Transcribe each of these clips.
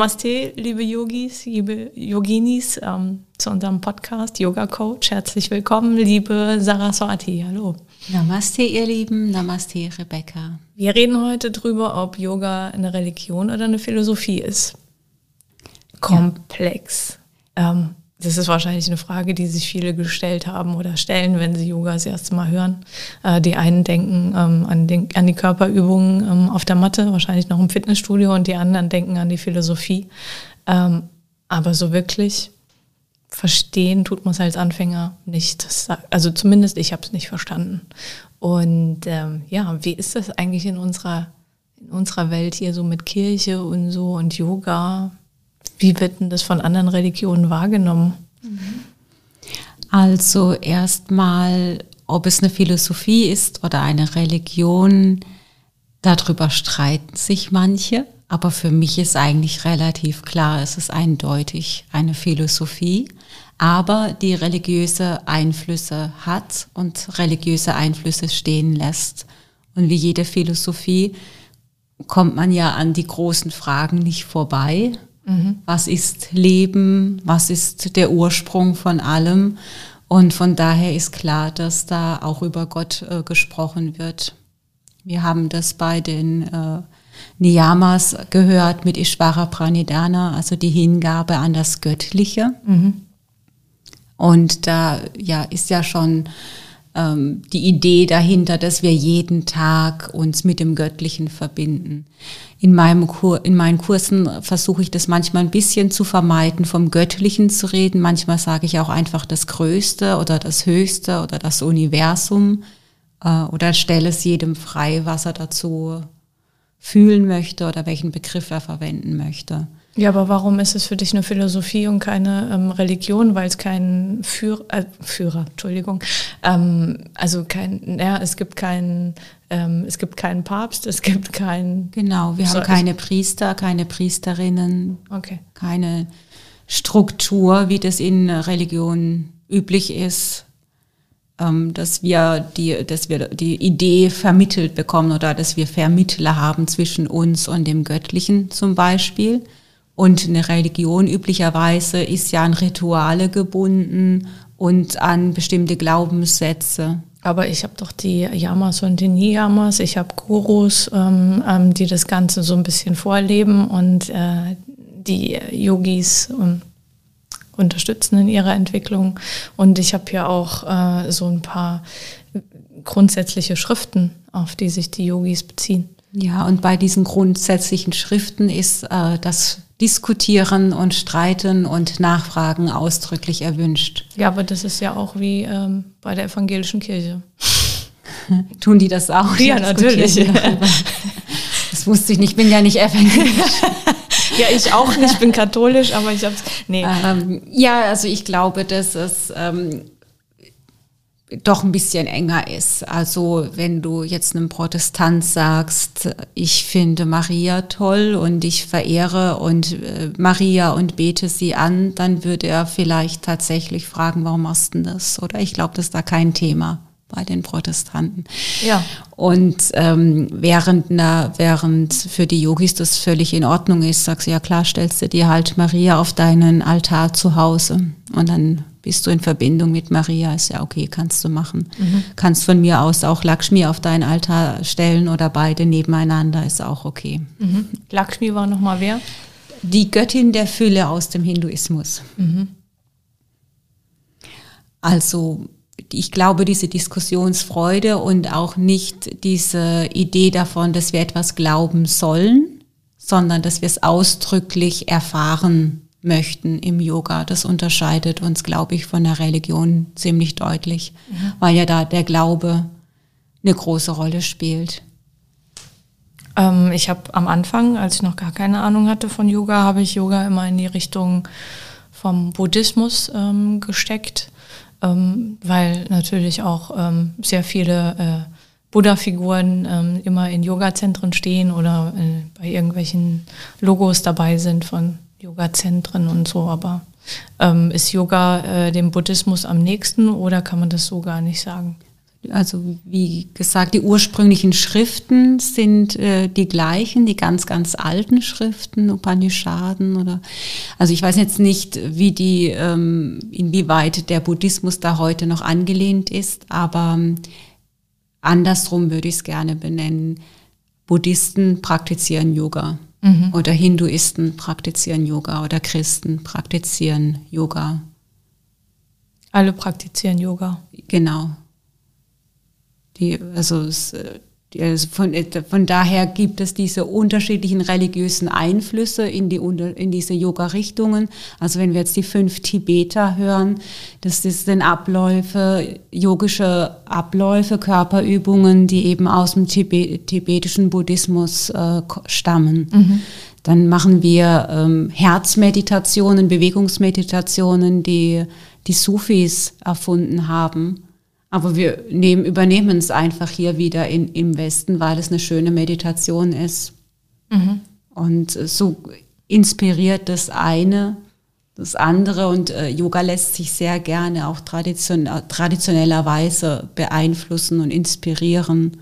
Namaste, liebe Yogis, liebe Yoginis, ähm, zu unserem Podcast Yoga Coach. Herzlich willkommen, liebe Saraswati. Hallo. Namaste, ihr Lieben. Namaste, Rebecca. Wir reden heute drüber, ob Yoga eine Religion oder eine Philosophie ist. Komplex. Ja. Ähm, das ist wahrscheinlich eine Frage, die sich viele gestellt haben oder stellen, wenn sie Yoga das erste Mal hören. Äh, die einen denken ähm, an, den, an, die Körperübungen ähm, auf der Matte, wahrscheinlich noch im Fitnessstudio, und die anderen denken an die Philosophie. Ähm, aber so wirklich verstehen tut man es als Anfänger nicht. Also zumindest ich habe es nicht verstanden. Und ähm, ja, wie ist das eigentlich in unserer, in unserer Welt hier so mit Kirche und so und Yoga? Wie wird denn das von anderen Religionen wahrgenommen? Also erstmal, ob es eine Philosophie ist oder eine Religion, darüber streiten sich manche. Aber für mich ist eigentlich relativ klar, es ist eindeutig eine Philosophie, aber die religiöse Einflüsse hat und religiöse Einflüsse stehen lässt. Und wie jede Philosophie kommt man ja an die großen Fragen nicht vorbei. Mhm. Was ist Leben? Was ist der Ursprung von allem? Und von daher ist klar, dass da auch über Gott äh, gesprochen wird. Wir haben das bei den äh, Niyamas gehört mit Ishvara Pranidhana, also die Hingabe an das Göttliche. Mhm. Und da ja, ist ja schon ähm, die Idee dahinter, dass wir jeden Tag uns mit dem Göttlichen verbinden. In, meinem Kur in meinen Kursen versuche ich das manchmal ein bisschen zu vermeiden, vom Göttlichen zu reden. Manchmal sage ich auch einfach das Größte oder das Höchste oder das Universum äh, oder stelle es jedem frei, was er dazu fühlen möchte oder welchen Begriff er verwenden möchte. Ja, aber warum ist es für dich eine Philosophie und keine ähm, Religion? Weil es keinen Führer, äh, Führer, Entschuldigung, ähm, also kein, ja, es gibt keinen, ähm, es gibt keinen Papst, es gibt keinen. Genau, wir haben keine Priester, keine Priesterinnen, okay. keine Struktur, wie das in Religion üblich ist, ähm, dass wir die, dass wir die Idee vermittelt bekommen oder dass wir Vermittler haben zwischen uns und dem Göttlichen zum Beispiel. Und eine Religion üblicherweise ist ja an Rituale gebunden und an bestimmte Glaubenssätze. Aber ich habe doch die Yamas und die Niyamas, ich habe Gurus, ähm, ähm, die das Ganze so ein bisschen vorleben und äh, die Yogis ähm, unterstützen in ihrer Entwicklung. Und ich habe ja auch äh, so ein paar grundsätzliche Schriften, auf die sich die Yogis beziehen. Ja, und bei diesen grundsätzlichen Schriften ist äh, das Diskutieren und Streiten und Nachfragen ausdrücklich erwünscht. Ja, aber das ist ja auch wie ähm, bei der evangelischen Kirche. Tun die das auch? Ja, natürlich. Das wusste ich nicht, ich bin ja nicht evangelisch. ja, ich auch nicht, ich bin katholisch, aber ich habe nee. Ähm, ja, also ich glaube, dass es ähm, doch ein bisschen enger ist. Also wenn du jetzt einem Protestant sagst, ich finde Maria toll und ich verehre und äh, Maria und bete sie an, dann würde er vielleicht tatsächlich fragen, warum machst du das? Oder ich glaube, das ist da kein Thema bei den Protestanten. Ja. Und ähm, während, na, während für die Yogis das völlig in Ordnung ist, sagst du, ja klar, stellst du dir halt Maria auf deinen Altar zu Hause und dann bist du in Verbindung mit Maria, ist ja okay, kannst du machen. Mhm. Kannst von mir aus auch Lakshmi auf deinen Altar stellen oder beide nebeneinander, ist auch okay. Mhm. Lakshmi war nochmal wer? Die Göttin der Fülle aus dem Hinduismus. Mhm. Also ich glaube, diese Diskussionsfreude und auch nicht diese Idee davon, dass wir etwas glauben sollen, sondern dass wir es ausdrücklich erfahren möchten im Yoga. Das unterscheidet uns, glaube ich, von der Religion ziemlich deutlich, mhm. weil ja da der Glaube eine große Rolle spielt. Ähm, ich habe am Anfang, als ich noch gar keine Ahnung hatte von Yoga, habe ich Yoga immer in die Richtung vom Buddhismus ähm, gesteckt, ähm, weil natürlich auch ähm, sehr viele äh, Buddha-Figuren ähm, immer in Yoga-Zentren stehen oder äh, bei irgendwelchen Logos dabei sind von Yoga-Zentren und so. Aber ähm, ist Yoga äh, dem Buddhismus am nächsten oder kann man das so gar nicht sagen? Also wie gesagt, die ursprünglichen Schriften sind äh, die gleichen, die ganz, ganz alten Schriften, Upanishaden oder also ich weiß jetzt nicht, wie die, ähm, inwieweit der Buddhismus da heute noch angelehnt ist, aber ähm, andersrum würde ich es gerne benennen. Buddhisten praktizieren Yoga mhm. oder Hinduisten praktizieren Yoga oder Christen praktizieren Yoga. Alle praktizieren Yoga. Genau. Die, also es, also von, von daher gibt es diese unterschiedlichen religiösen Einflüsse in, die, in diese Yoga-Richtungen. Also wenn wir jetzt die fünf Tibeter hören, das sind Abläufe, yogische Abläufe, Körperübungen, die eben aus dem Tibet, tibetischen Buddhismus äh, stammen. Mhm. Dann machen wir ähm, Herzmeditationen, Bewegungsmeditationen, die die Sufis erfunden haben. Aber wir nehmen, übernehmen es einfach hier wieder in, im Westen, weil es eine schöne Meditation ist. Mhm. Und so inspiriert das eine das andere. Und äh, Yoga lässt sich sehr gerne auch tradition traditionellerweise beeinflussen und inspirieren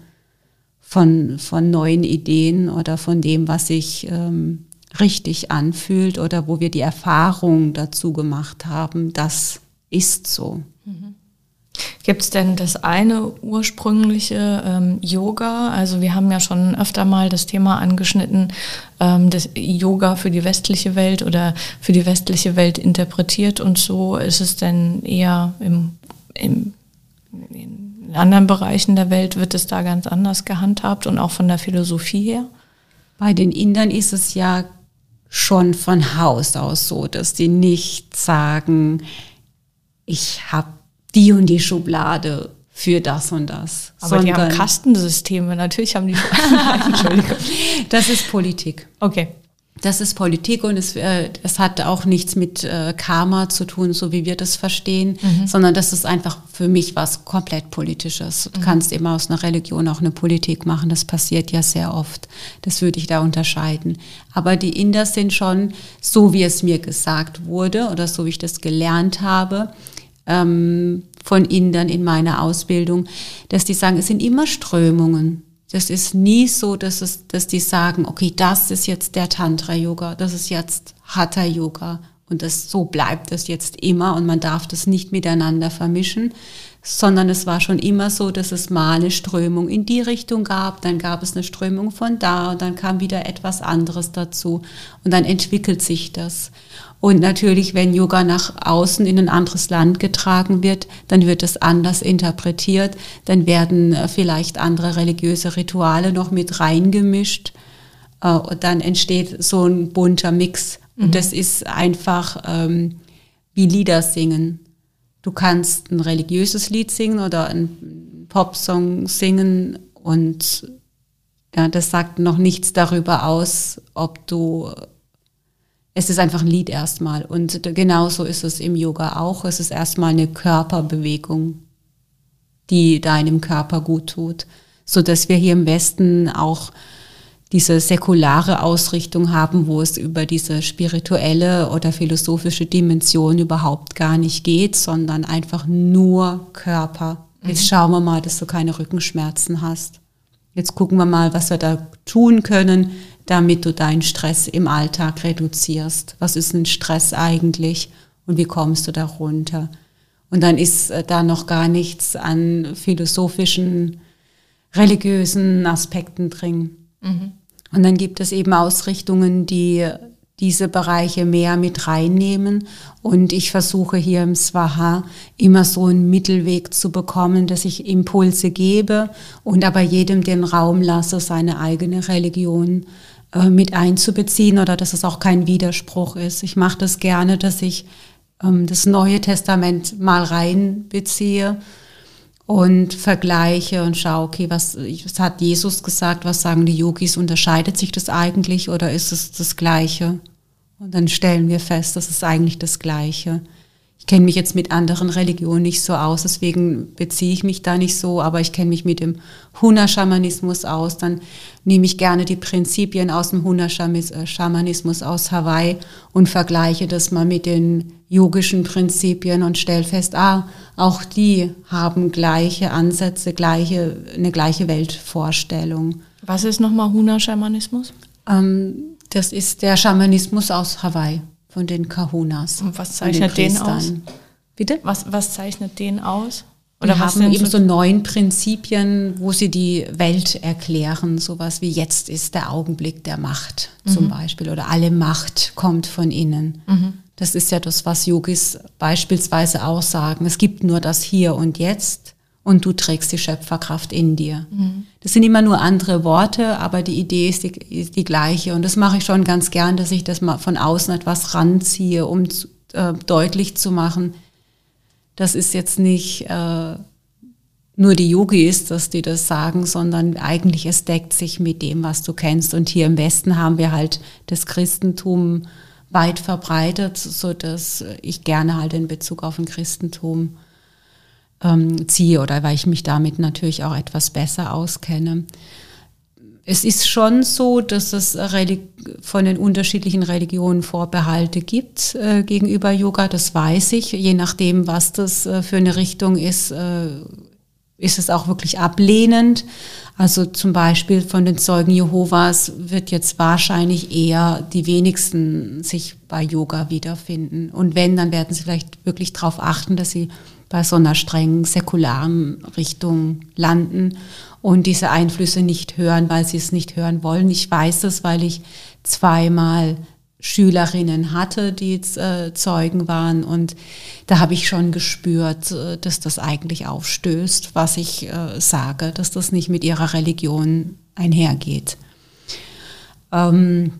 von, von neuen Ideen oder von dem, was sich ähm, richtig anfühlt oder wo wir die Erfahrung dazu gemacht haben, das ist so. Mhm. Gibt es denn das eine ursprüngliche ähm, Yoga? Also wir haben ja schon öfter mal das Thema angeschnitten, ähm, das Yoga für die westliche Welt oder für die westliche Welt interpretiert und so. Ist es denn eher im, im, in anderen Bereichen der Welt, wird es da ganz anders gehandhabt und auch von der Philosophie her? Bei den Indern ist es ja schon von Haus aus so, dass die nicht sagen, ich habe die und die Schublade für das und das. Aber die haben Kastensysteme, natürlich haben die. Entschuldigung. Das ist Politik. Okay. Das ist Politik und es, äh, es hat auch nichts mit äh, Karma zu tun, so wie wir das verstehen, mhm. sondern das ist einfach für mich was komplett Politisches. Du mhm. kannst immer aus einer Religion auch eine Politik machen, das passiert ja sehr oft. Das würde ich da unterscheiden. Aber die Inder sind schon, so wie es mir gesagt wurde oder so wie ich das gelernt habe, ähm, von Indern in meiner Ausbildung, dass die sagen, es sind immer Strömungen. Das ist nie so, dass, es, dass die sagen, okay, das ist jetzt der Tantra-Yoga, das ist jetzt Hatha-Yoga und das, so bleibt es jetzt immer und man darf das nicht miteinander vermischen, sondern es war schon immer so, dass es mal eine Strömung in die Richtung gab, dann gab es eine Strömung von da und dann kam wieder etwas anderes dazu und dann entwickelt sich das. Und natürlich, wenn Yoga nach außen in ein anderes Land getragen wird, dann wird es anders interpretiert, dann werden äh, vielleicht andere religiöse Rituale noch mit reingemischt äh, und dann entsteht so ein bunter Mix. Mhm. Und das ist einfach ähm, wie Lieder singen. Du kannst ein religiöses Lied singen oder einen Popsong singen und ja, das sagt noch nichts darüber aus, ob du es ist einfach ein Lied erstmal. Und genauso ist es im Yoga auch. Es ist erstmal eine Körperbewegung, die deinem Körper gut tut. So dass wir hier im Westen auch diese säkulare Ausrichtung haben, wo es über diese spirituelle oder philosophische Dimension überhaupt gar nicht geht, sondern einfach nur Körper. Jetzt mhm. schauen wir mal, dass du keine Rückenschmerzen hast. Jetzt gucken wir mal, was wir da tun können, damit du deinen Stress im Alltag reduzierst. Was ist ein Stress eigentlich und wie kommst du da runter? Und dann ist äh, da noch gar nichts an philosophischen, religiösen Aspekten drin. Mhm. Und dann gibt es eben Ausrichtungen, die diese Bereiche mehr mit reinnehmen. Und ich versuche hier im Swaha immer so einen Mittelweg zu bekommen, dass ich Impulse gebe und aber jedem den Raum lasse, seine eigene Religion äh, mit einzubeziehen oder dass es auch kein Widerspruch ist. Ich mache das gerne, dass ich ähm, das Neue Testament mal reinbeziehe und vergleiche und schaue, okay, was, was hat Jesus gesagt, was sagen die Yogis, unterscheidet sich das eigentlich oder ist es das Gleiche? Und dann stellen wir fest, das ist eigentlich das Gleiche kenne mich jetzt mit anderen Religionen nicht so aus, deswegen beziehe ich mich da nicht so, aber ich kenne mich mit dem Huna-Schamanismus aus. Dann nehme ich gerne die Prinzipien aus dem Huna-Schamanismus aus Hawaii und vergleiche das mal mit den yogischen Prinzipien und stelle fest, ah, auch die haben gleiche Ansätze, gleiche, eine gleiche Weltvorstellung. Was ist nochmal Huna-Schamanismus? Ähm, das ist der Schamanismus aus Hawaii von den Kahunas. Und was zeichnet den, den aus? Bitte? Was, was zeichnet den aus? Oder die haben eben so neun Prinzipien, wo sie die Welt erklären, sowas wie jetzt ist der Augenblick der Macht zum mhm. Beispiel oder alle Macht kommt von innen. Mhm. Das ist ja das, was Yogis beispielsweise auch sagen. Es gibt nur das Hier und Jetzt und du trägst die Schöpferkraft in dir. Mhm. Das sind immer nur andere Worte, aber die Idee ist die, ist die, gleiche. Und das mache ich schon ganz gern, dass ich das mal von außen etwas ranziehe, um zu, äh, deutlich zu machen, das ist jetzt nicht äh, nur die Yogis, dass die das sagen, sondern eigentlich es deckt sich mit dem, was du kennst. Und hier im Westen haben wir halt das Christentum weit verbreitet, so dass ich gerne halt in Bezug auf ein Christentum ähm, ziehe oder weil ich mich damit natürlich auch etwas besser auskenne. Es ist schon so, dass es von den unterschiedlichen Religionen Vorbehalte gibt äh, gegenüber Yoga, das weiß ich. Je nachdem, was das äh, für eine Richtung ist, äh, ist es auch wirklich ablehnend. Also zum Beispiel von den Zeugen Jehovas wird jetzt wahrscheinlich eher die wenigsten sich bei Yoga wiederfinden. Und wenn, dann werden sie vielleicht wirklich darauf achten, dass sie bei so einer strengen säkularen Richtung landen und diese Einflüsse nicht hören, weil sie es nicht hören wollen. Ich weiß es, weil ich zweimal Schülerinnen hatte, die äh, Zeugen waren und da habe ich schon gespürt, äh, dass das eigentlich aufstößt, was ich äh, sage, dass das nicht mit ihrer Religion einhergeht. Ähm,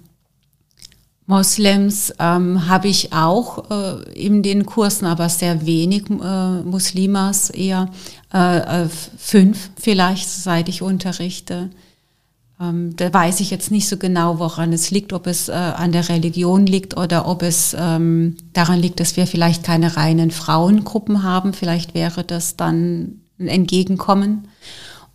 Moslems ähm, habe ich auch äh, in den Kursen, aber sehr wenig äh, Muslimas, eher äh, äh, fünf vielleicht, seit ich unterrichte. Ähm, da weiß ich jetzt nicht so genau, woran es liegt, ob es äh, an der Religion liegt oder ob es ähm, daran liegt, dass wir vielleicht keine reinen Frauengruppen haben. Vielleicht wäre das dann ein Entgegenkommen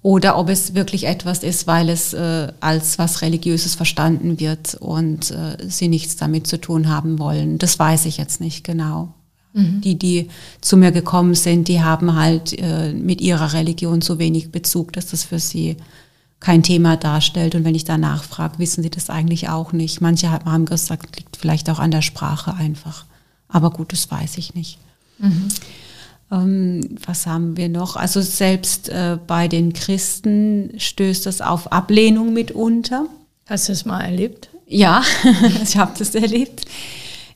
oder ob es wirklich etwas ist, weil es äh, als was Religiöses verstanden wird und äh, sie nichts damit zu tun haben wollen. Das weiß ich jetzt nicht genau. Mhm. Die, die zu mir gekommen sind, die haben halt äh, mit ihrer Religion so wenig Bezug, dass das für sie kein Thema darstellt. Und wenn ich danach frage, wissen sie das eigentlich auch nicht. Manche haben gesagt, liegt vielleicht auch an der Sprache einfach. Aber gut, das weiß ich nicht. Mhm. Ähm, was haben wir noch? Also selbst äh, bei den Christen stößt das auf Ablehnung mitunter. Hast du es mal erlebt? Ja, ich habe das erlebt.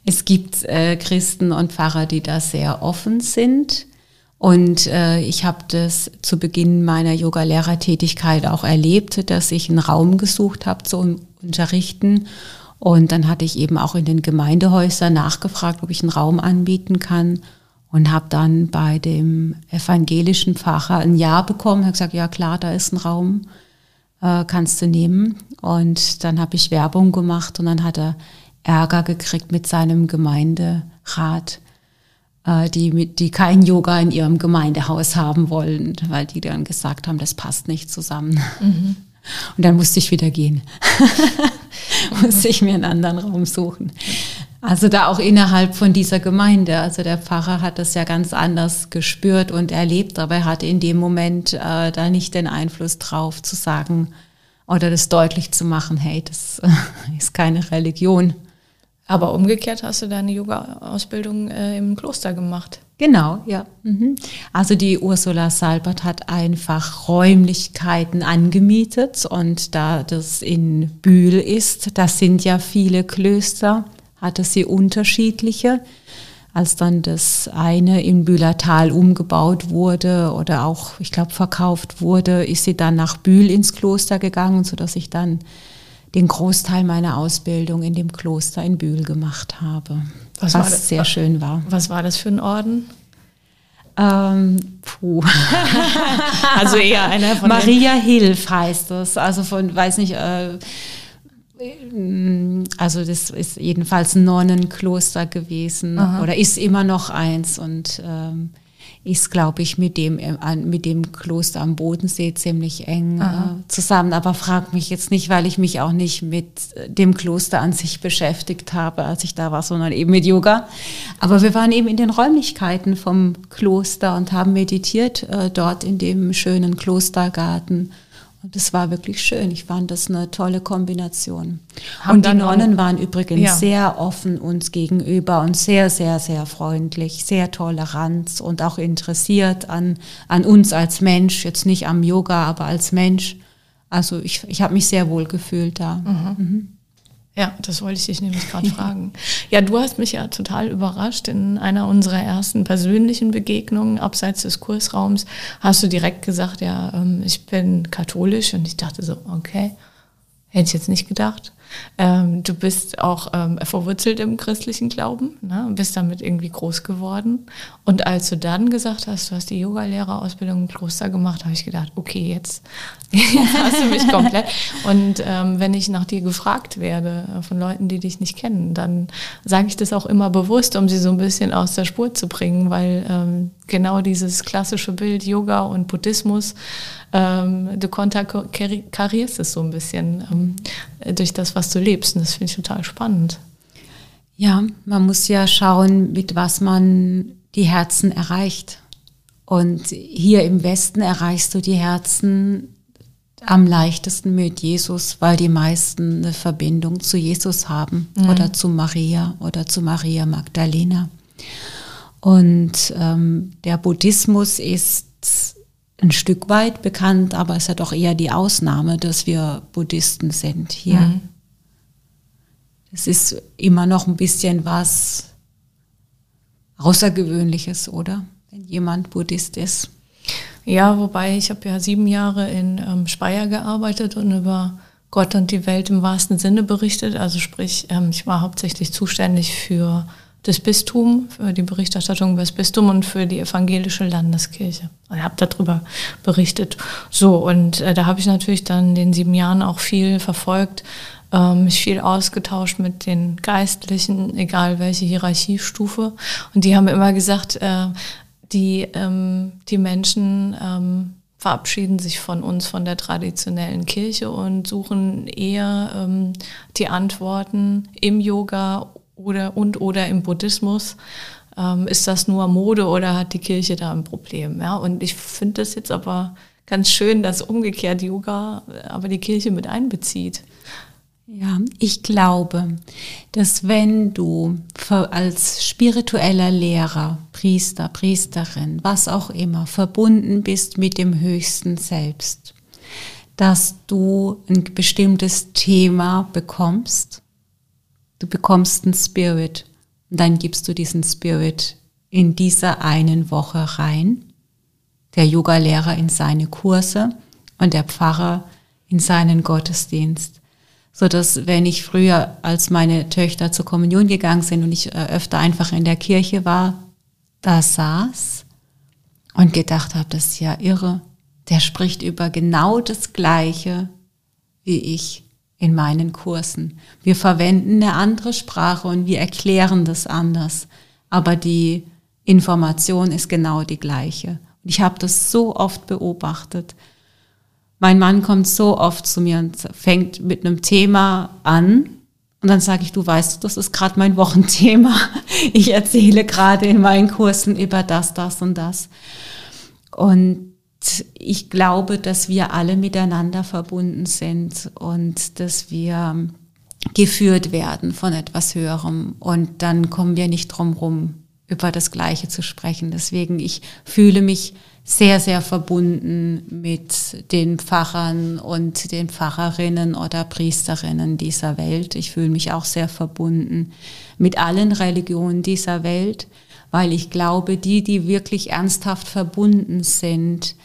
Es gibt äh, Christen und Pfarrer, die da sehr offen sind. Und äh, ich habe das zu Beginn meiner Yoga-Lehrertätigkeit auch erlebt, dass ich einen Raum gesucht habe zum Unterrichten. Und dann hatte ich eben auch in den Gemeindehäusern nachgefragt, ob ich einen Raum anbieten kann und habe dann bei dem evangelischen Pfarrer ein Ja bekommen. Er hat gesagt, ja klar, da ist ein Raum, äh, kannst du nehmen. Und dann habe ich Werbung gemacht und dann hat er Ärger gekriegt mit seinem Gemeinderat, äh, die, mit, die kein Yoga in ihrem Gemeindehaus haben wollen, weil die dann gesagt haben, das passt nicht zusammen. Mhm. Und dann musste ich wieder gehen. musste ich mir einen anderen Raum suchen. Also da auch innerhalb von dieser Gemeinde. Also der Pfarrer hat das ja ganz anders gespürt und erlebt, aber er hatte in dem Moment äh, da nicht den Einfluss drauf zu sagen oder das deutlich zu machen, hey, das ist keine Religion. Aber umgekehrt hast du deine Yoga-Ausbildung äh, im Kloster gemacht. Genau, ja. Mhm. Also die Ursula Salbert hat einfach Räumlichkeiten angemietet und da das in Bühl ist, das sind ja viele Klöster hatte sie unterschiedliche. Als dann das eine in Bühlertal umgebaut wurde oder auch, ich glaube, verkauft wurde, ist sie dann nach Bühl ins Kloster gegangen, sodass ich dann den Großteil meiner Ausbildung in dem Kloster in Bühl gemacht habe, was, was das, sehr schön war. Was war das für ein Orden? Ähm, puh. also eher einer von Maria Hilf heißt das. Also von, weiß nicht, äh, also das ist jedenfalls ein Nonnenkloster gewesen Aha. oder ist immer noch eins und ähm, ist, glaube ich, mit dem, äh, mit dem Kloster am Bodensee ziemlich eng äh, zusammen. Aber frag mich jetzt nicht, weil ich mich auch nicht mit äh, dem Kloster an sich beschäftigt habe, als ich da war, sondern eben mit Yoga. Aber wir waren eben in den Räumlichkeiten vom Kloster und haben meditiert äh, dort in dem schönen Klostergarten. Das war wirklich schön. Ich fand das eine tolle Kombination. Haben und die Nonnen waren übrigens ja. sehr offen uns gegenüber und sehr, sehr, sehr freundlich, sehr tolerant und auch interessiert an, an uns als Mensch, jetzt nicht am Yoga, aber als Mensch. Also ich, ich habe mich sehr wohl gefühlt da. Mhm. Mhm. Ja, das wollte ich dich nämlich gerade fragen. Ja, du hast mich ja total überrascht. In einer unserer ersten persönlichen Begegnungen abseits des Kursraums hast du direkt gesagt, ja, ähm, ich bin katholisch und ich dachte so, okay, hätte ich jetzt nicht gedacht. Ähm, du bist auch ähm, verwurzelt im christlichen Glauben, ne? bist damit irgendwie groß geworden. Und als du dann gesagt hast, du hast die Yogalehrerausbildung im Kloster gemacht, habe ich gedacht, okay, jetzt, hast du mich komplett. Und ähm, wenn ich nach dir gefragt werde äh, von Leuten, die dich nicht kennen, dann sage ich das auch immer bewusst, um sie so ein bisschen aus der Spur zu bringen, weil ähm, genau dieses klassische Bild Yoga und Buddhismus, ähm, du konterkarierst es so ein bisschen ähm, durch das, was du lebst. Und das finde ich total spannend. Ja, man muss ja schauen, mit was man die Herzen erreicht. Und hier im Westen erreichst du die Herzen am leichtesten mit Jesus, weil die meisten eine Verbindung zu Jesus haben mhm. oder zu Maria oder zu Maria Magdalena. Und ähm, der Buddhismus ist ein Stück weit bekannt, aber es ist ja doch eher die Ausnahme, dass wir Buddhisten sind hier. Mhm. Ist immer noch ein bisschen was Außergewöhnliches, oder? Wenn jemand Buddhist ist. Ja, wobei ich habe ja sieben Jahre in ähm, Speyer gearbeitet und über Gott und die Welt im wahrsten Sinne berichtet. Also sprich, ähm, ich war hauptsächlich zuständig für das Bistum, für die Berichterstattung über das Bistum und für die evangelische Landeskirche. Ich habe darüber berichtet. So, und äh, da habe ich natürlich dann in den sieben Jahren auch viel verfolgt, äh, mich viel ausgetauscht mit den Geistlichen, egal welche Hierarchiestufe. Und die haben immer gesagt, äh, die, ähm, die Menschen ähm, verabschieden sich von uns, von der traditionellen Kirche und suchen eher ähm, die Antworten im Yoga oder und oder im Buddhismus. Ähm, ist das nur Mode oder hat die Kirche da ein Problem? Ja, und ich finde das jetzt aber ganz schön, dass umgekehrt Yoga aber die Kirche mit einbezieht. Ja, ich glaube, dass wenn du als spiritueller Lehrer, Priester, Priesterin, was auch immer, verbunden bist mit dem höchsten Selbst, dass du ein bestimmtes Thema bekommst Du bekommst einen Spirit und dann gibst du diesen Spirit in dieser einen Woche rein. Der Yogalehrer in seine Kurse und der Pfarrer in seinen Gottesdienst. So dass, wenn ich früher, als meine Töchter zur Kommunion gegangen sind und ich äh, öfter einfach in der Kirche war, da saß und gedacht habe, das ist ja irre. Der spricht über genau das Gleiche wie ich in meinen Kursen. Wir verwenden eine andere Sprache und wir erklären das anders, aber die Information ist genau die gleiche. Ich habe das so oft beobachtet. Mein Mann kommt so oft zu mir und fängt mit einem Thema an und dann sage ich, du weißt, das ist gerade mein Wochenthema. Ich erzähle gerade in meinen Kursen über das, das und das. Und ich glaube, dass wir alle miteinander verbunden sind und dass wir geführt werden von etwas Höherem. Und dann kommen wir nicht drum rum, über das Gleiche zu sprechen. Deswegen, ich fühle mich sehr, sehr verbunden mit den Pfarrern und den Pfarrerinnen oder Priesterinnen dieser Welt. Ich fühle mich auch sehr verbunden mit allen Religionen dieser Welt, weil ich glaube, die, die wirklich ernsthaft verbunden sind,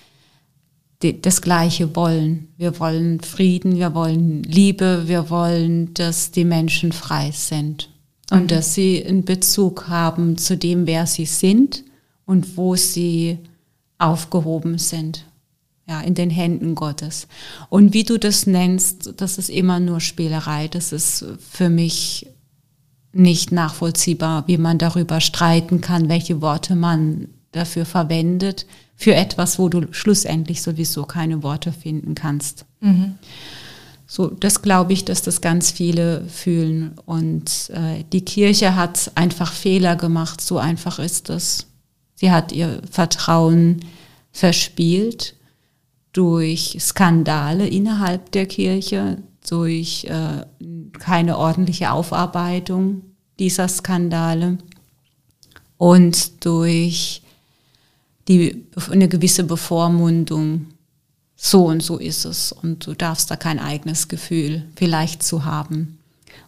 das Gleiche wollen. Wir wollen Frieden, wir wollen Liebe, wir wollen, dass die Menschen frei sind und mhm. dass sie einen Bezug haben zu dem, wer sie sind und wo sie aufgehoben sind. Ja, in den Händen Gottes. Und wie du das nennst, das ist immer nur Spielerei. Das ist für mich nicht nachvollziehbar, wie man darüber streiten kann, welche Worte man dafür verwendet, für etwas, wo du schlussendlich sowieso keine Worte finden kannst. Mhm. So, das glaube ich, dass das ganz viele fühlen. Und äh, die Kirche hat einfach Fehler gemacht, so einfach ist das. Sie hat ihr Vertrauen verspielt durch Skandale innerhalb der Kirche, durch äh, keine ordentliche Aufarbeitung dieser Skandale und durch die, eine gewisse Bevormundung. So und so ist es und du darfst da kein eigenes Gefühl vielleicht zu haben.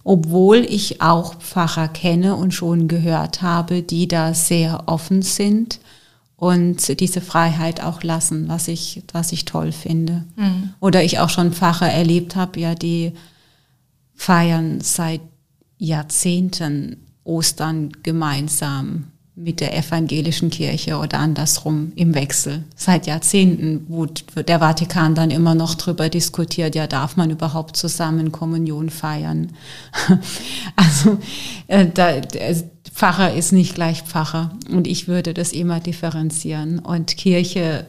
Obwohl ich auch Pfarrer kenne und schon gehört habe, die da sehr offen sind und diese Freiheit auch lassen, was ich, was ich toll finde. Mhm. Oder ich auch schon Pfarrer erlebt habe, ja, die feiern seit Jahrzehnten Ostern gemeinsam mit der evangelischen Kirche oder andersrum im Wechsel. Seit Jahrzehnten, wo der Vatikan dann immer noch drüber diskutiert, ja, darf man überhaupt zusammen Kommunion feiern? also äh, da, Pfarrer ist nicht gleich Pfarrer und ich würde das immer differenzieren. Und Kirche,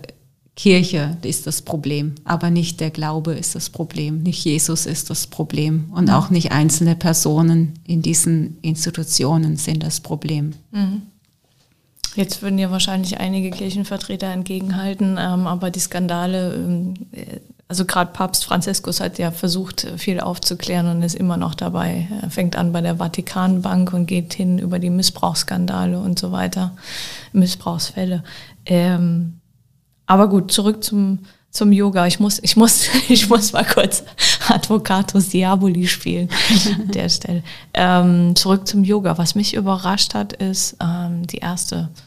Kirche ist das Problem, aber nicht der Glaube ist das Problem, nicht Jesus ist das Problem und auch nicht einzelne Personen in diesen Institutionen sind das Problem. Mhm. Jetzt würden ja wahrscheinlich einige Kirchenvertreter entgegenhalten, ähm, aber die Skandale, ähm, also gerade Papst Franziskus hat ja versucht, viel aufzuklären und ist immer noch dabei. Er fängt an bei der Vatikanbank und geht hin über die Missbrauchsskandale und so weiter, Missbrauchsfälle. Ähm, aber gut, zurück zum, zum Yoga. Ich muss, ich muss, ich muss mal kurz Advocatus Diaboli spielen an der Stelle. Ähm, zurück zum Yoga. Was mich überrascht hat, ist ähm, die erste äh,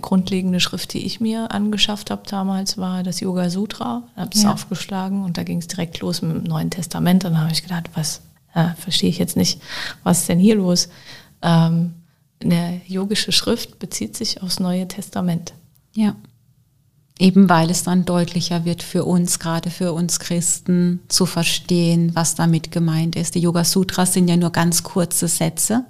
grundlegende Schrift, die ich mir angeschafft habe damals, war das Yoga Sutra. Habe es ja. aufgeschlagen und da ging es direkt los mit dem Neuen Testament. Und dann habe ich gedacht, was äh, verstehe ich jetzt nicht, was ist denn hier los? Ähm, eine yogische Schrift bezieht sich aufs Neue Testament. Ja. Eben weil es dann deutlicher wird für uns, gerade für uns Christen, zu verstehen, was damit gemeint ist. Die Yoga Sutras sind ja nur ganz kurze Sätze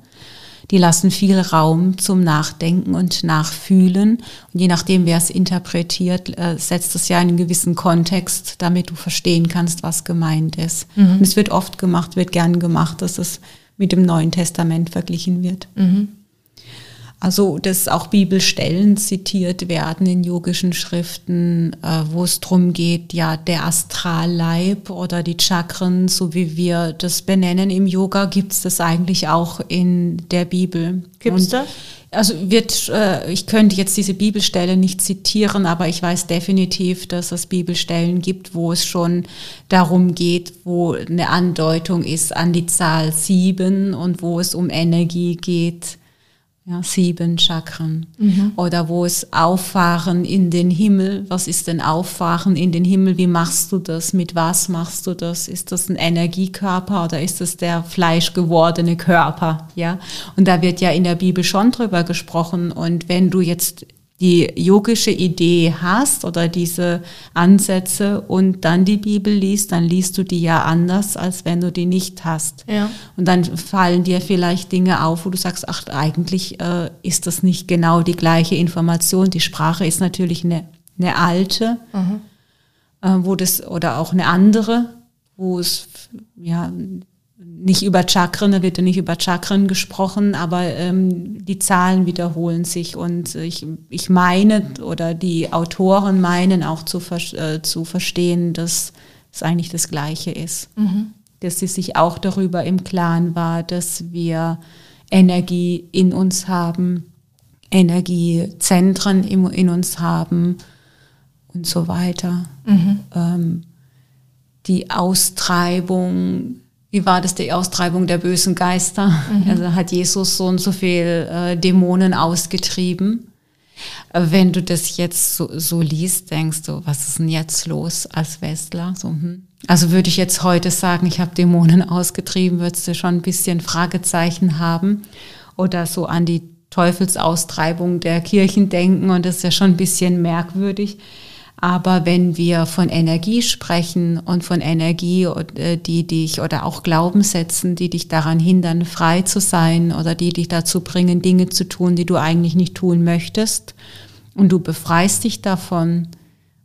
die lassen viel Raum zum Nachdenken und Nachfühlen. Und je nachdem, wer es interpretiert, äh, setzt es ja in einen gewissen Kontext, damit du verstehen kannst, was gemeint ist. Mhm. Und es wird oft gemacht, wird gern gemacht, dass es mit dem Neuen Testament verglichen wird. Mhm. Also, dass auch Bibelstellen zitiert werden in yogischen Schriften, äh, wo es darum geht, ja, der Astralleib oder die Chakren, so wie wir das benennen im Yoga, gibt es das eigentlich auch in der Bibel. Gibt es das? Also wird, äh, ich könnte jetzt diese Bibelstelle nicht zitieren, aber ich weiß definitiv, dass es Bibelstellen gibt, wo es schon darum geht, wo eine Andeutung ist an die Zahl sieben und wo es um Energie geht ja, sieben Chakren. Mhm. Oder wo es Auffahren in den Himmel, was ist denn Auffahren in den Himmel, wie machst du das, mit was machst du das, ist das ein Energiekörper oder ist das der fleischgewordene Körper, ja? Und da wird ja in der Bibel schon drüber gesprochen und wenn du jetzt die yogische Idee hast oder diese Ansätze und dann die Bibel liest, dann liest du die ja anders, als wenn du die nicht hast. Ja. Und dann fallen dir vielleicht Dinge auf, wo du sagst, ach, eigentlich äh, ist das nicht genau die gleiche Information. Die Sprache ist natürlich eine, eine alte, mhm. äh, wo das, oder auch eine andere, wo es, ja, nicht über Chakren, da wird ja nicht über Chakren gesprochen, aber ähm, die Zahlen wiederholen sich und ich, ich meine oder die Autoren meinen auch zu, äh, zu verstehen, dass es eigentlich das Gleiche ist. Mhm. Dass sie sich auch darüber im Klaren war, dass wir Energie in uns haben, Energiezentren in, in uns haben und so weiter. Mhm. Ähm, die Austreibung wie war das, die Austreibung der bösen Geister? Mhm. Also hat Jesus so und so viel äh, Dämonen ausgetrieben. Wenn du das jetzt so, so liest, denkst du, was ist denn jetzt los als Westler? So, hm. Also würde ich jetzt heute sagen, ich habe Dämonen ausgetrieben, würdest du schon ein bisschen Fragezeichen haben oder so an die Teufelsaustreibung der Kirchen denken und das ist ja schon ein bisschen merkwürdig. Aber wenn wir von Energie sprechen und von Energie, äh, die dich oder auch Glaubenssätzen, die dich daran hindern, frei zu sein oder die dich dazu bringen, Dinge zu tun, die du eigentlich nicht tun möchtest, und du befreist dich davon,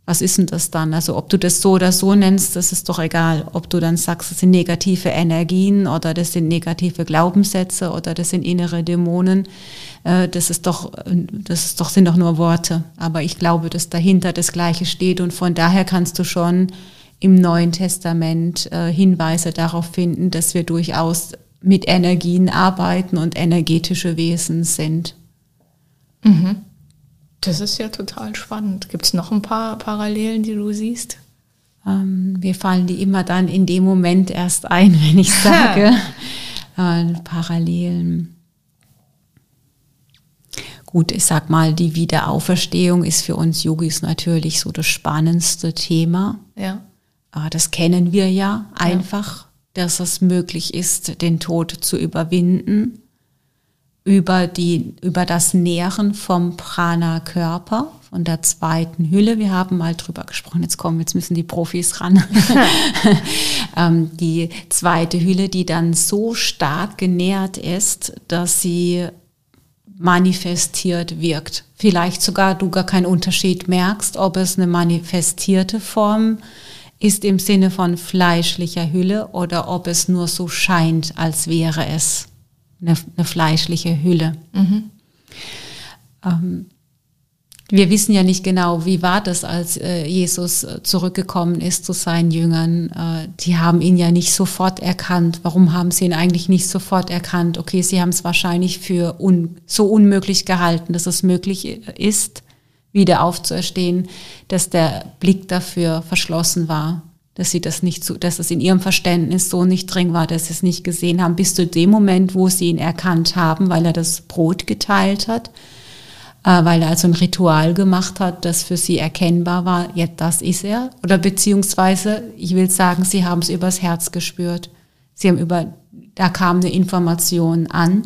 was ist denn das dann? Also ob du das so oder so nennst, das ist doch egal. Ob du dann sagst, das sind negative Energien oder das sind negative Glaubenssätze oder das sind innere Dämonen, äh, das ist doch, das ist doch, sind doch nur Worte. Aber ich glaube, dass dahinter das Gleiche steht und von daher kannst du schon im Neuen Testament äh, Hinweise darauf finden, dass wir durchaus mit Energien arbeiten und energetische Wesen sind. Mhm. Das ist ja total spannend. Gibt es noch ein paar Parallelen, die du siehst? Ähm, mir fallen die immer dann in dem Moment erst ein, wenn ich sage äh, Parallelen. Gut, ich sag mal, die Wiederauferstehung ist für uns Yogis natürlich so das spannendste Thema. Ja. Äh, das kennen wir ja einfach, ja. dass es möglich ist, den Tod zu überwinden über, die, über das Nähren vom Prana-Körper, von der zweiten Hülle. Wir haben mal drüber gesprochen, jetzt kommen, jetzt müssen die Profis ran. ähm, die zweite Hülle, die dann so stark genährt ist, dass sie manifestiert wirkt. Vielleicht sogar du gar keinen Unterschied merkst, ob es eine manifestierte Form ist im Sinne von fleischlicher Hülle oder ob es nur so scheint, als wäre es eine, eine fleischliche Hülle. Mhm. Ähm, wir wissen ja nicht genau, wie war das, als äh, Jesus äh, zurückgekommen ist zu seinen Jüngern. Äh, die haben ihn ja nicht sofort erkannt. Warum haben sie ihn eigentlich nicht sofort erkannt? Okay, sie haben es wahrscheinlich für un so unmöglich gehalten, dass es möglich äh, ist, wieder aufzuerstehen, dass der Blick dafür verschlossen war dass sie das nicht so, dass es in ihrem Verständnis so nicht drin war, dass sie es nicht gesehen haben, bis zu dem Moment, wo sie ihn erkannt haben, weil er das Brot geteilt hat, äh, weil er also ein Ritual gemacht hat, das für sie erkennbar war, ja, das ist er. Oder beziehungsweise, ich will sagen, sie haben es übers Herz gespürt. Sie haben über, da kam eine Information an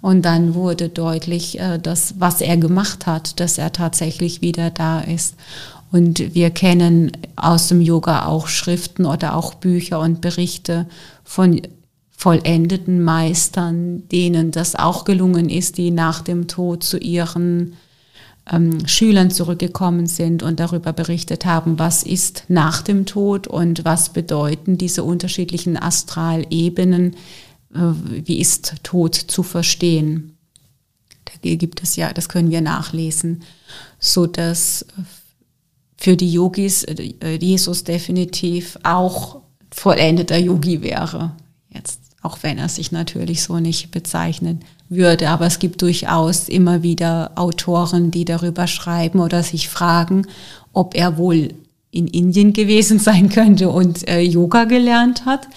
und dann wurde deutlich, äh, dass, was er gemacht hat, dass er tatsächlich wieder da ist. Und wir kennen aus dem Yoga auch Schriften oder auch Bücher und Berichte von vollendeten Meistern, denen das auch gelungen ist, die nach dem Tod zu ihren ähm, Schülern zurückgekommen sind und darüber berichtet haben, was ist nach dem Tod und was bedeuten diese unterschiedlichen Astralebenen, äh, wie ist Tod zu verstehen. Da gibt es ja, das können wir nachlesen, so dass für die Yogis äh, Jesus definitiv auch vollendeter Yogi wäre. Jetzt, auch wenn er sich natürlich so nicht bezeichnen würde. Aber es gibt durchaus immer wieder Autoren, die darüber schreiben oder sich fragen, ob er wohl in Indien gewesen sein könnte und äh, Yoga gelernt hat.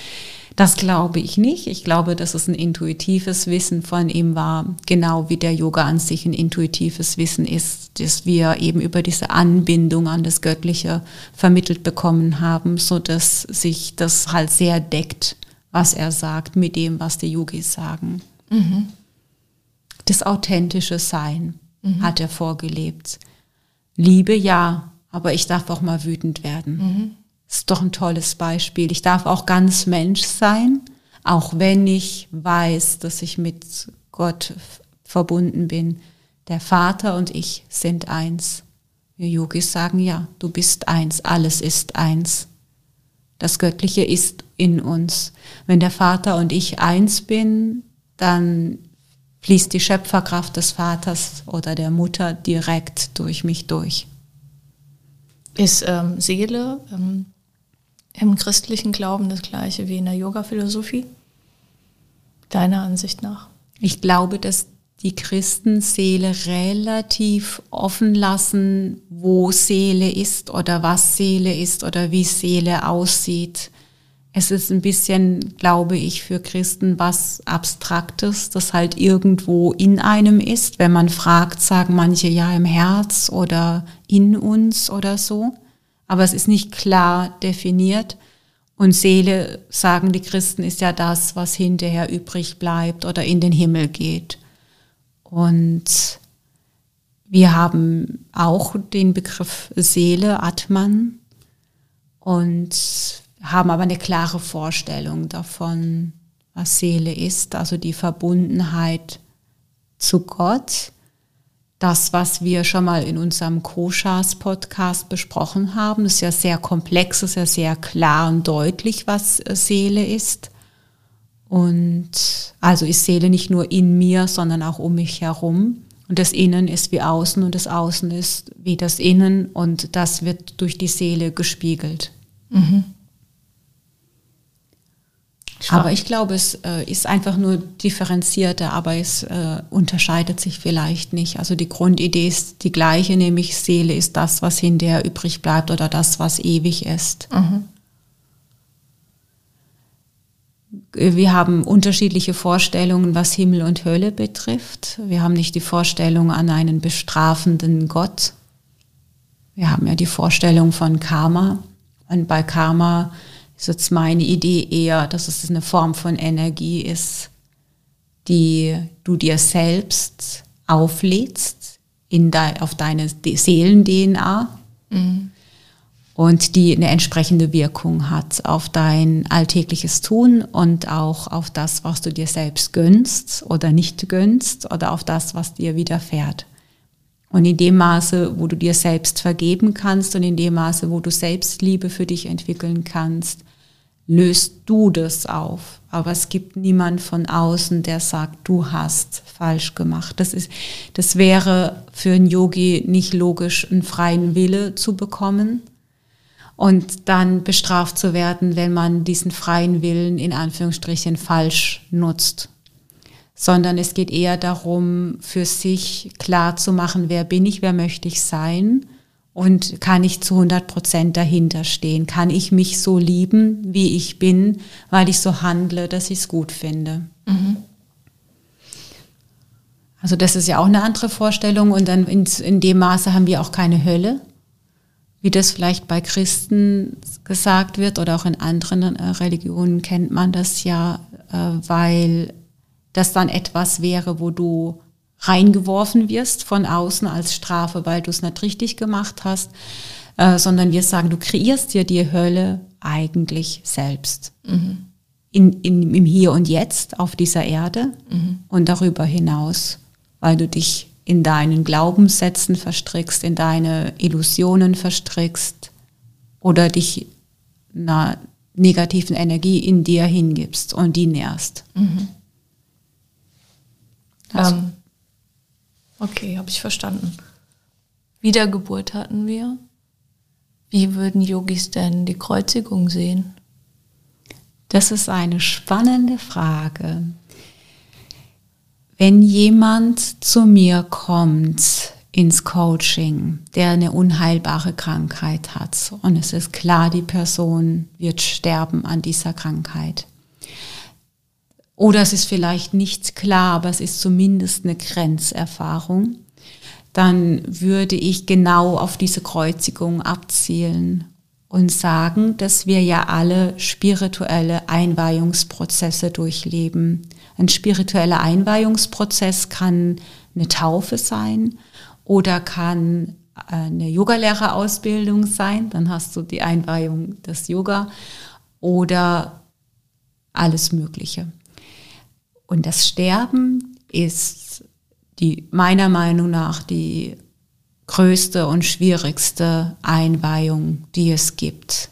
Das glaube ich nicht. Ich glaube, dass es ein intuitives Wissen von ihm war, genau wie der Yoga an sich ein intuitives Wissen ist, das wir eben über diese Anbindung an das Göttliche vermittelt bekommen haben, so dass sich das halt sehr deckt, was er sagt, mit dem, was die Yogis sagen. Mhm. Das authentische Sein mhm. hat er vorgelebt. Liebe ja, aber ich darf auch mal wütend werden. Mhm ist doch ein tolles Beispiel. Ich darf auch ganz Mensch sein, auch wenn ich weiß, dass ich mit Gott verbunden bin. Der Vater und ich sind eins. Wir Yogis sagen ja, du bist eins, alles ist eins. Das Göttliche ist in uns. Wenn der Vater und ich eins bin, dann fließt die Schöpferkraft des Vaters oder der Mutter direkt durch mich durch. Ist ähm, Seele ähm, im christlichen Glauben das gleiche wie in der Yoga-Philosophie? Deiner Ansicht nach? Ich glaube, dass die Christen Seele relativ offen lassen, wo Seele ist oder was Seele ist oder wie Seele aussieht. es ist ein bisschen, glaube ich, für Christen was Abstraktes, das halt irgendwo in einem ist. Wenn man fragt, sagen manche ja im Herz oder in uns oder so. Aber es ist nicht klar definiert. Und Seele, sagen die Christen, ist ja das, was hinterher übrig bleibt oder in den Himmel geht. Und wir haben auch den Begriff Seele, Atman. Und haben aber eine klare Vorstellung davon, was Seele ist, also die Verbundenheit zu Gott. Das, was wir schon mal in unserem Koshas-Podcast besprochen haben, ist ja sehr komplex, ist ja sehr klar und deutlich, was Seele ist. Und also ist Seele nicht nur in mir, sondern auch um mich herum. Und das Innen ist wie Außen und das Außen ist wie das Innen und das wird durch die Seele gespiegelt. Mhm. Aber ich glaube, es äh, ist einfach nur differenzierter, aber es äh, unterscheidet sich vielleicht nicht. Also die Grundidee ist die gleiche, nämlich Seele ist das, was hinterher übrig bleibt oder das, was ewig ist. Mhm. Wir haben unterschiedliche Vorstellungen, was Himmel und Hölle betrifft. Wir haben nicht die Vorstellung an einen bestrafenden Gott. Wir haben ja die Vorstellung von Karma. Und bei Karma ist jetzt meine Idee eher, dass es eine Form von Energie ist, die du dir selbst auflädst in de, auf deine Seelen-DNA mhm. und die eine entsprechende Wirkung hat auf dein alltägliches Tun und auch auf das, was du dir selbst gönnst oder nicht gönnst oder auf das, was dir widerfährt. Und in dem Maße, wo du dir selbst vergeben kannst und in dem Maße, wo du Selbstliebe für dich entwickeln kannst, löst du das auf. Aber es gibt niemand von außen, der sagt, du hast falsch gemacht. Das ist, das wäre für einen Yogi nicht logisch, einen freien Wille zu bekommen und dann bestraft zu werden, wenn man diesen freien Willen in Anführungsstrichen falsch nutzt. Sondern es geht eher darum, für sich klar zu machen, wer bin ich, wer möchte ich sein und kann ich zu 100 Prozent dahinter stehen? Kann ich mich so lieben, wie ich bin, weil ich so handle, dass ich es gut finde? Mhm. Also das ist ja auch eine andere Vorstellung und dann in, in, dem Maße haben wir auch keine Hölle, wie das vielleicht bei Christen gesagt wird oder auch in anderen äh, Religionen kennt man das ja, äh, weil das dann etwas wäre, wo du reingeworfen wirst von außen als Strafe, weil du es nicht richtig gemacht hast, äh, sondern wir sagen, du kreierst dir die Hölle eigentlich selbst. Mhm. In, in, Im Hier und Jetzt auf dieser Erde mhm. und darüber hinaus, weil du dich in deinen Glaubenssätzen verstrickst, in deine Illusionen verstrickst oder dich einer negativen Energie in dir hingibst und die nährst. Mhm. Also, ähm, Okay, habe ich verstanden. Wiedergeburt hatten wir. Wie würden Yogis denn die Kreuzigung sehen? Das ist eine spannende Frage. Wenn jemand zu mir kommt ins Coaching, der eine unheilbare Krankheit hat und es ist klar, die Person wird sterben an dieser Krankheit, oder es ist vielleicht nicht klar, aber es ist zumindest eine Grenzerfahrung, dann würde ich genau auf diese Kreuzigung abzielen und sagen, dass wir ja alle spirituelle Einweihungsprozesse durchleben. Ein spiritueller Einweihungsprozess kann eine Taufe sein oder kann eine Yogalehrerausbildung sein, dann hast du die Einweihung des Yoga oder alles Mögliche. Und das Sterben ist die, meiner Meinung nach die größte und schwierigste Einweihung, die es gibt,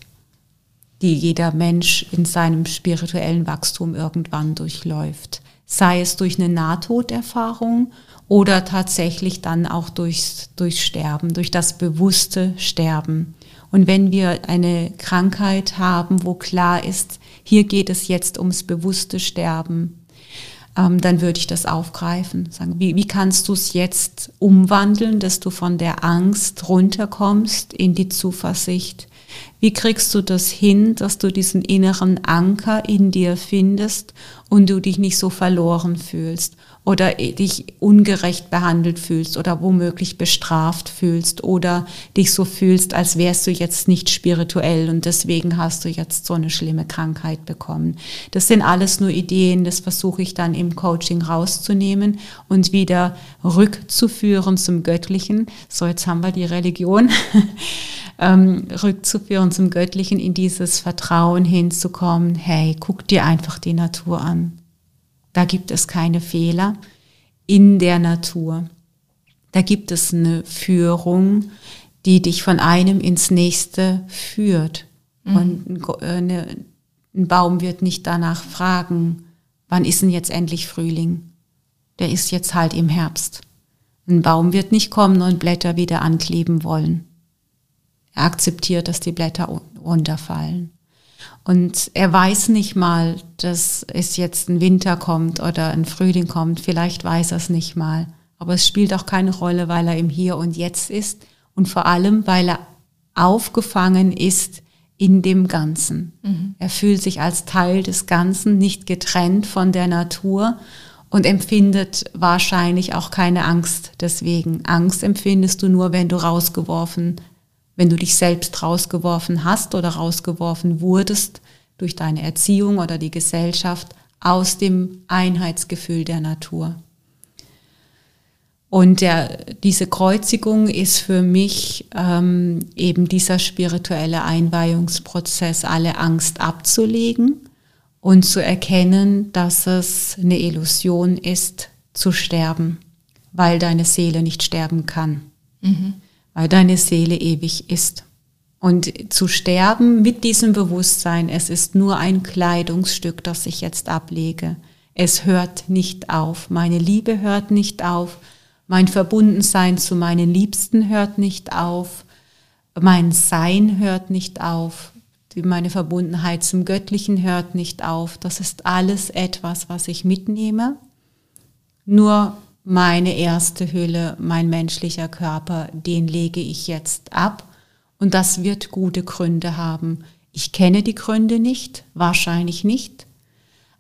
die jeder Mensch in seinem spirituellen Wachstum irgendwann durchläuft. Sei es durch eine Nahtoderfahrung oder tatsächlich dann auch durchs, durchs Sterben, durch das bewusste Sterben. Und wenn wir eine Krankheit haben, wo klar ist, hier geht es jetzt ums bewusste Sterben, ähm, dann würde ich das aufgreifen. Sagen, wie, wie kannst du es jetzt umwandeln, dass du von der Angst runterkommst in die Zuversicht, Wie kriegst du das hin, dass du diesen inneren Anker in dir findest und du dich nicht so verloren fühlst oder dich ungerecht behandelt fühlst oder womöglich bestraft fühlst oder dich so fühlst, als wärst du jetzt nicht spirituell und deswegen hast du jetzt so eine schlimme Krankheit bekommen. Das sind alles nur Ideen, das versuche ich dann im Coaching rauszunehmen und wieder rückzuführen zum Göttlichen. So, jetzt haben wir die Religion. ähm, rückzuführen zum Göttlichen, in dieses Vertrauen hinzukommen, hey, guck dir einfach die Natur an. Da gibt es keine Fehler in der Natur. Da gibt es eine Führung, die dich von einem ins nächste führt. Mhm. Und eine, ein Baum wird nicht danach fragen, wann ist denn jetzt endlich Frühling? Der ist jetzt halt im Herbst. Ein Baum wird nicht kommen und Blätter wieder ankleben wollen. Er akzeptiert, dass die Blätter runterfallen. Und er weiß nicht mal, dass es jetzt ein Winter kommt oder ein Frühling kommt. Vielleicht weiß er es nicht mal. Aber es spielt auch keine Rolle, weil er im Hier und Jetzt ist und vor allem, weil er aufgefangen ist in dem Ganzen. Mhm. Er fühlt sich als Teil des Ganzen, nicht getrennt von der Natur und empfindet wahrscheinlich auch keine Angst deswegen. Angst empfindest du nur, wenn du rausgeworfen wenn du dich selbst rausgeworfen hast oder rausgeworfen wurdest durch deine Erziehung oder die Gesellschaft aus dem Einheitsgefühl der Natur. Und der, diese Kreuzigung ist für mich ähm, eben dieser spirituelle Einweihungsprozess, alle Angst abzulegen und zu erkennen, dass es eine Illusion ist, zu sterben, weil deine Seele nicht sterben kann. Mhm weil deine Seele ewig ist. Und zu sterben mit diesem Bewusstsein, es ist nur ein Kleidungsstück, das ich jetzt ablege. Es hört nicht auf. Meine Liebe hört nicht auf. Mein Verbundensein zu meinen Liebsten hört nicht auf. Mein Sein hört nicht auf. Meine Verbundenheit zum Göttlichen hört nicht auf. Das ist alles etwas, was ich mitnehme. Nur meine erste Hülle, mein menschlicher Körper, den lege ich jetzt ab und das wird gute Gründe haben. Ich kenne die Gründe nicht, wahrscheinlich nicht,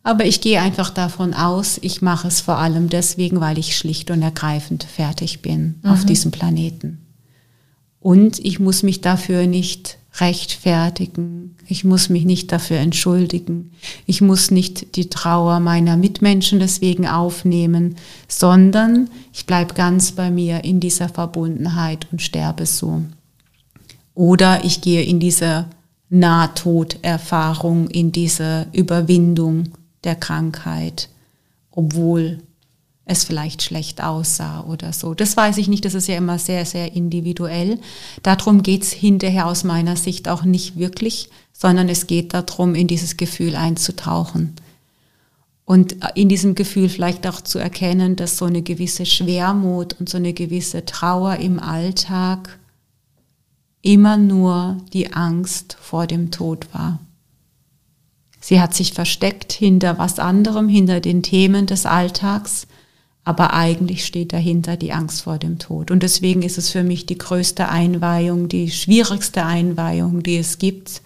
aber ich gehe einfach davon aus, ich mache es vor allem deswegen, weil ich schlicht und ergreifend fertig bin mhm. auf diesem Planeten. Und ich muss mich dafür nicht rechtfertigen. Ich muss mich nicht dafür entschuldigen. Ich muss nicht die Trauer meiner Mitmenschen deswegen aufnehmen, sondern ich bleibe ganz bei mir in dieser Verbundenheit und sterbe so. Oder ich gehe in diese Nahtoderfahrung, in diese Überwindung der Krankheit, obwohl es vielleicht schlecht aussah oder so. Das weiß ich nicht, das ist ja immer sehr, sehr individuell. Darum geht's hinterher aus meiner Sicht auch nicht wirklich, sondern es geht darum, in dieses Gefühl einzutauchen. Und in diesem Gefühl vielleicht auch zu erkennen, dass so eine gewisse Schwermut und so eine gewisse Trauer im Alltag immer nur die Angst vor dem Tod war. Sie hat sich versteckt hinter was anderem, hinter den Themen des Alltags aber eigentlich steht dahinter die Angst vor dem Tod. Und deswegen ist es für mich die größte Einweihung, die schwierigste Einweihung, die es gibt,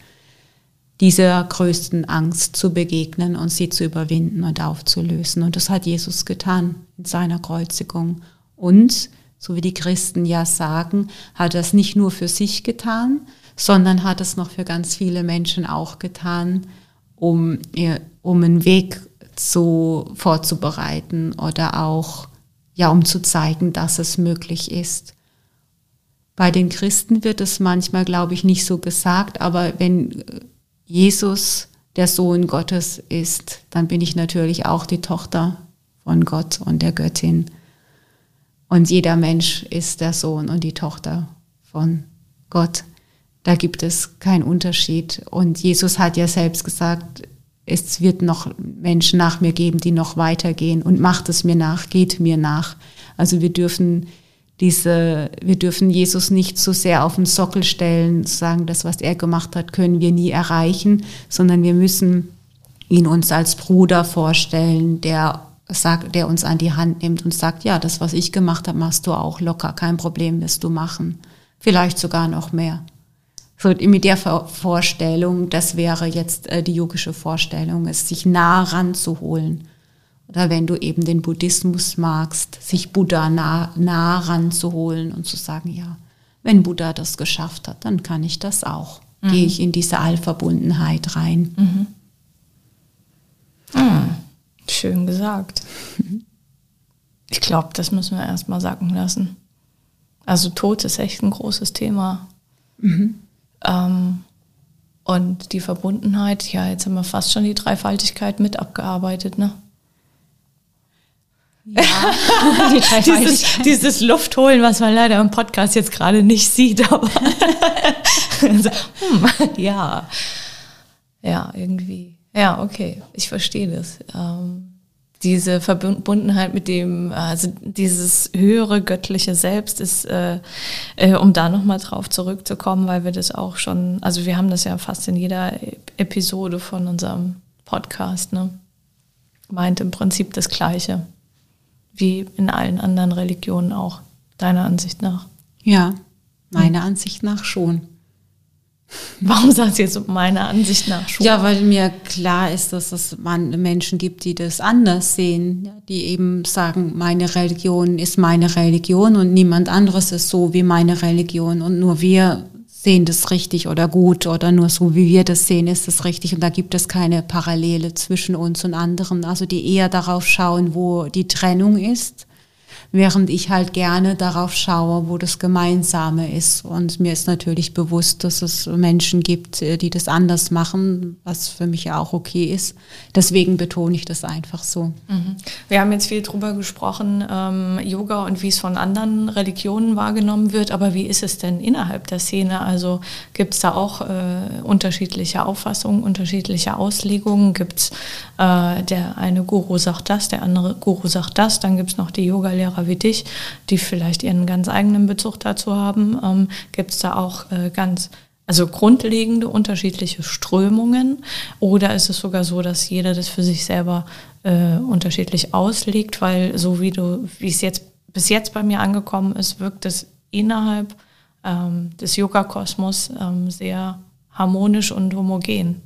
dieser größten Angst zu begegnen und sie zu überwinden und aufzulösen. Und das hat Jesus getan in seiner Kreuzigung. Und, so wie die Christen ja sagen, hat er es nicht nur für sich getan, sondern hat es noch für ganz viele Menschen auch getan, um, um einen Weg zu, vorzubereiten oder auch, ja, um zu zeigen, dass es möglich ist. Bei den Christen wird es manchmal, glaube ich, nicht so gesagt, aber wenn Jesus der Sohn Gottes ist, dann bin ich natürlich auch die Tochter von Gott und der Göttin. Und jeder Mensch ist der Sohn und die Tochter von Gott. Da gibt es keinen Unterschied. Und Jesus hat ja selbst gesagt, es wird noch Menschen nach mir geben, die noch weitergehen und macht es mir nach, geht mir nach. Also wir dürfen diese, wir dürfen Jesus nicht so sehr auf den Sockel stellen, sagen, das, was er gemacht hat, können wir nie erreichen, sondern wir müssen ihn uns als Bruder vorstellen, der sagt, der uns an die Hand nimmt und sagt, ja, das, was ich gemacht habe, machst du auch locker, kein Problem wirst du machen. Vielleicht sogar noch mehr. So mit der Vorstellung, das wäre jetzt äh, die yogische Vorstellung, es sich nah ranzuholen. Oder wenn du eben den Buddhismus magst, sich Buddha nah, nah ranzuholen und zu sagen, ja, wenn Buddha das geschafft hat, dann kann ich das auch. Mhm. Gehe ich in diese Allverbundenheit rein. Mhm. Mhm. Schön gesagt. Ich glaube, das müssen wir erstmal sacken lassen. Also Tod ist echt ein großes Thema. Mhm. Ähm, und die Verbundenheit, ja, jetzt haben wir fast schon die Dreifaltigkeit mit abgearbeitet, ne? Ja, die dieses, dieses Luftholen, was man leider im Podcast jetzt gerade nicht sieht, aber hm, ja, ja, irgendwie. Ja, okay, ich verstehe das. Ähm, diese Verbundenheit mit dem, also dieses höhere göttliche Selbst ist, äh, äh, um da nochmal drauf zurückzukommen, weil wir das auch schon, also wir haben das ja fast in jeder Episode von unserem Podcast, ne? Meint im Prinzip das Gleiche, wie in allen anderen Religionen auch, deiner Ansicht nach. Ja, meiner hm. Ansicht nach schon. Warum sagst du jetzt meiner Ansicht nach schon? Ja, weil mir klar ist, dass es Menschen gibt, die das anders sehen, die eben sagen, meine Religion ist meine Religion und niemand anderes ist so wie meine Religion und nur wir sehen das richtig oder gut oder nur so wie wir das sehen, ist das richtig und da gibt es keine Parallele zwischen uns und anderen, also die eher darauf schauen, wo die Trennung ist während ich halt gerne darauf schaue, wo das Gemeinsame ist. Und mir ist natürlich bewusst, dass es Menschen gibt, äh, die das anders machen, was für mich ja auch okay ist. Deswegen betone ich das einfach so. Mhm. Wir haben jetzt viel drüber gesprochen, ähm, Yoga und wie es von anderen Religionen wahrgenommen wird, aber wie ist es denn innerhalb der Szene? Also gibt es da auch äh, unterschiedliche Auffassungen, unterschiedliche Auslegungen? Gibt es äh, der eine Guru sagt das, der andere Guru sagt das, dann gibt es noch die Yoga-Lehrer wie dich, die vielleicht ihren ganz eigenen Bezug dazu haben, ähm, gibt es da auch äh, ganz also grundlegende unterschiedliche Strömungen? Oder ist es sogar so, dass jeder das für sich selber äh, unterschiedlich auslegt, weil so wie du, wie es jetzt bis jetzt bei mir angekommen ist, wirkt es innerhalb ähm, des Yoga-Kosmos ähm, sehr harmonisch und homogen.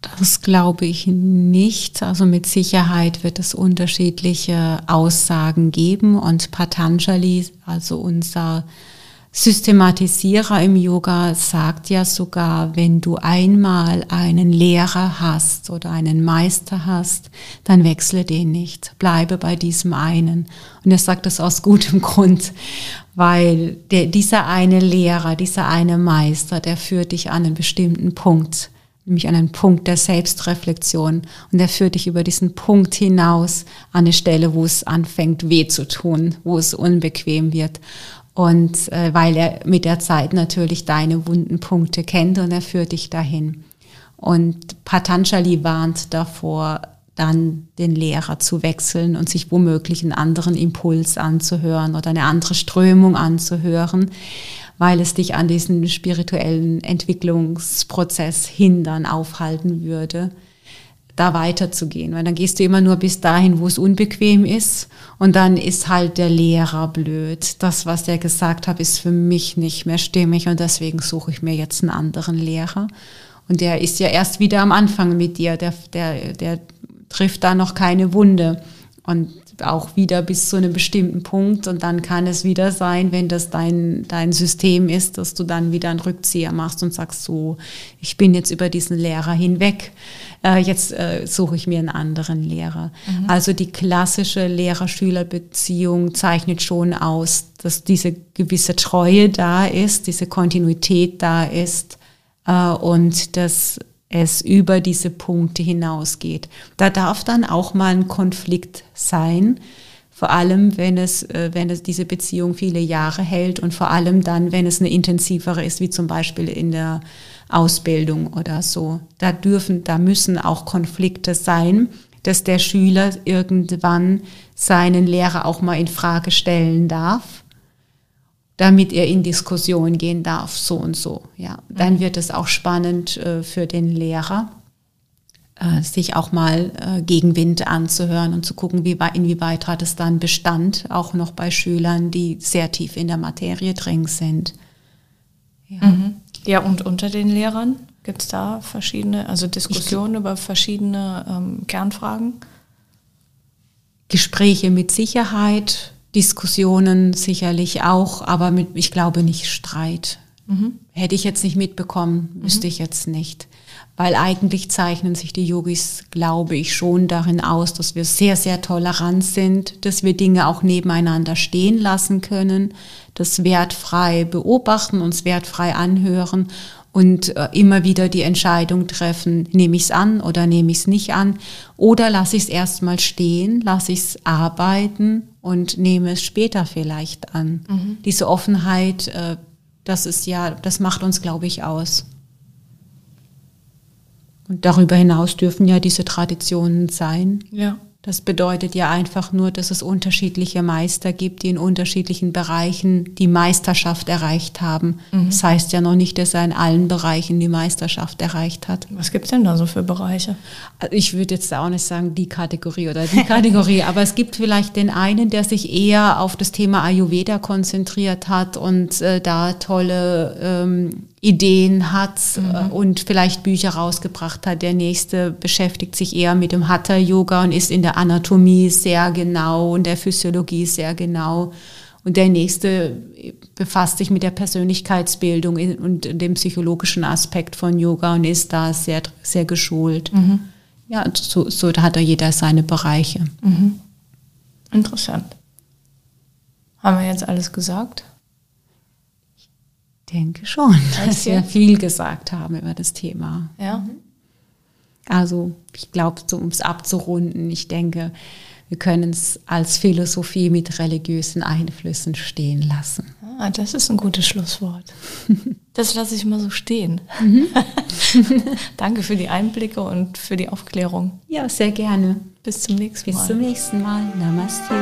Das glaube ich nicht. Also mit Sicherheit wird es unterschiedliche Aussagen geben und Patanjali, also unser Systematisierer im Yoga, sagt ja sogar, wenn du einmal einen Lehrer hast oder einen Meister hast, dann wechsle den nicht. Bleibe bei diesem einen. Und er sagt das aus gutem Grund, weil der, dieser eine Lehrer, dieser eine Meister, der führt dich an einen bestimmten Punkt nämlich an einen Punkt der Selbstreflexion. Und er führt dich über diesen Punkt hinaus an eine Stelle, wo es anfängt weh zu tun, wo es unbequem wird. Und äh, weil er mit der Zeit natürlich deine wunden Punkte kennt und er führt dich dahin. Und Patanjali warnt davor, dann den Lehrer zu wechseln und sich womöglich einen anderen Impuls anzuhören oder eine andere Strömung anzuhören weil es dich an diesen spirituellen Entwicklungsprozess hindern, aufhalten würde, da weiterzugehen. Weil dann gehst du immer nur bis dahin, wo es unbequem ist und dann ist halt der Lehrer blöd. Das, was der gesagt hat, ist für mich nicht mehr stimmig und deswegen suche ich mir jetzt einen anderen Lehrer. Und der ist ja erst wieder am Anfang mit dir, der, der, der trifft da noch keine Wunde. Und auch wieder bis zu einem bestimmten Punkt und dann kann es wieder sein, wenn das dein, dein System ist, dass du dann wieder einen Rückzieher machst und sagst so, ich bin jetzt über diesen Lehrer hinweg, äh, jetzt äh, suche ich mir einen anderen Lehrer. Mhm. Also die klassische Lehrer-Schüler-Beziehung zeichnet schon aus, dass diese gewisse Treue da ist, diese Kontinuität da ist äh, und dass es über diese Punkte hinausgeht. Da darf dann auch mal ein Konflikt sein, vor allem wenn es, äh, wenn es diese Beziehung viele Jahre hält und vor allem dann, wenn es eine intensivere ist, wie zum Beispiel in der Ausbildung oder so. Da dürfen, da müssen auch Konflikte sein, dass der Schüler irgendwann seinen Lehrer auch mal in Frage stellen darf damit er in Diskussion gehen darf, so und so. Ja, dann mhm. wird es auch spannend äh, für den Lehrer, äh, sich auch mal äh, Gegenwind anzuhören und zu gucken, wie, inwieweit hat es dann Bestand, auch noch bei Schülern, die sehr tief in der Materie drin sind. Ja. Mhm. ja, und unter den Lehrern gibt es da verschiedene, also Diskussionen ich, über verschiedene ähm, Kernfragen? Gespräche mit Sicherheit, Diskussionen sicherlich auch, aber mit, ich glaube nicht Streit. Mhm. Hätte ich jetzt nicht mitbekommen, wüsste mhm. ich jetzt nicht. Weil eigentlich zeichnen sich die Yogis, glaube ich, schon darin aus, dass wir sehr, sehr tolerant sind, dass wir Dinge auch nebeneinander stehen lassen können, das wertfrei beobachten, uns wertfrei anhören und äh, immer wieder die Entscheidung treffen, nehme ich es an oder nehme ich es nicht an oder lasse ich es erstmal stehen, lasse ich es arbeiten und nehme es später vielleicht an. Mhm. Diese Offenheit, äh, das ist ja, das macht uns, glaube ich, aus. Und darüber hinaus dürfen ja diese Traditionen sein. Ja. Das bedeutet ja einfach nur, dass es unterschiedliche Meister gibt, die in unterschiedlichen Bereichen die Meisterschaft erreicht haben. Mhm. Das heißt ja noch nicht, dass er in allen Bereichen die Meisterschaft erreicht hat. Was gibt es denn da so für Bereiche? Ich würde jetzt auch nicht sagen die Kategorie oder die Kategorie, aber es gibt vielleicht den einen, der sich eher auf das Thema Ayurveda konzentriert hat und äh, da tolle ähm, Ideen hat mhm. Äh, und vielleicht Bücher rausgebracht hat. Der nächste beschäftigt sich eher mit dem Hatha-Yoga und ist in der Anatomie sehr genau und der Physiologie sehr genau. Und der nächste befasst sich mit der Persönlichkeitsbildung und dem psychologischen Aspekt von Yoga und ist da sehr, sehr geschult. Mhm. Ja, so, so hat da jeder seine Bereiche. Mhm. Interessant. Haben wir jetzt alles gesagt? Denke schon, dass wir viel gesagt haben über das Thema. Ja. Also ich glaube, so, um es abzurunden, ich denke, wir können es als Philosophie mit religiösen Einflüssen stehen lassen. Ah, das ist ein gutes Schlusswort. Das lasse ich mal so stehen. Mhm. Danke für die Einblicke und für die Aufklärung. Ja, sehr gerne. Bis zum nächsten Mal. Bis zum nächsten Mal. Namaste.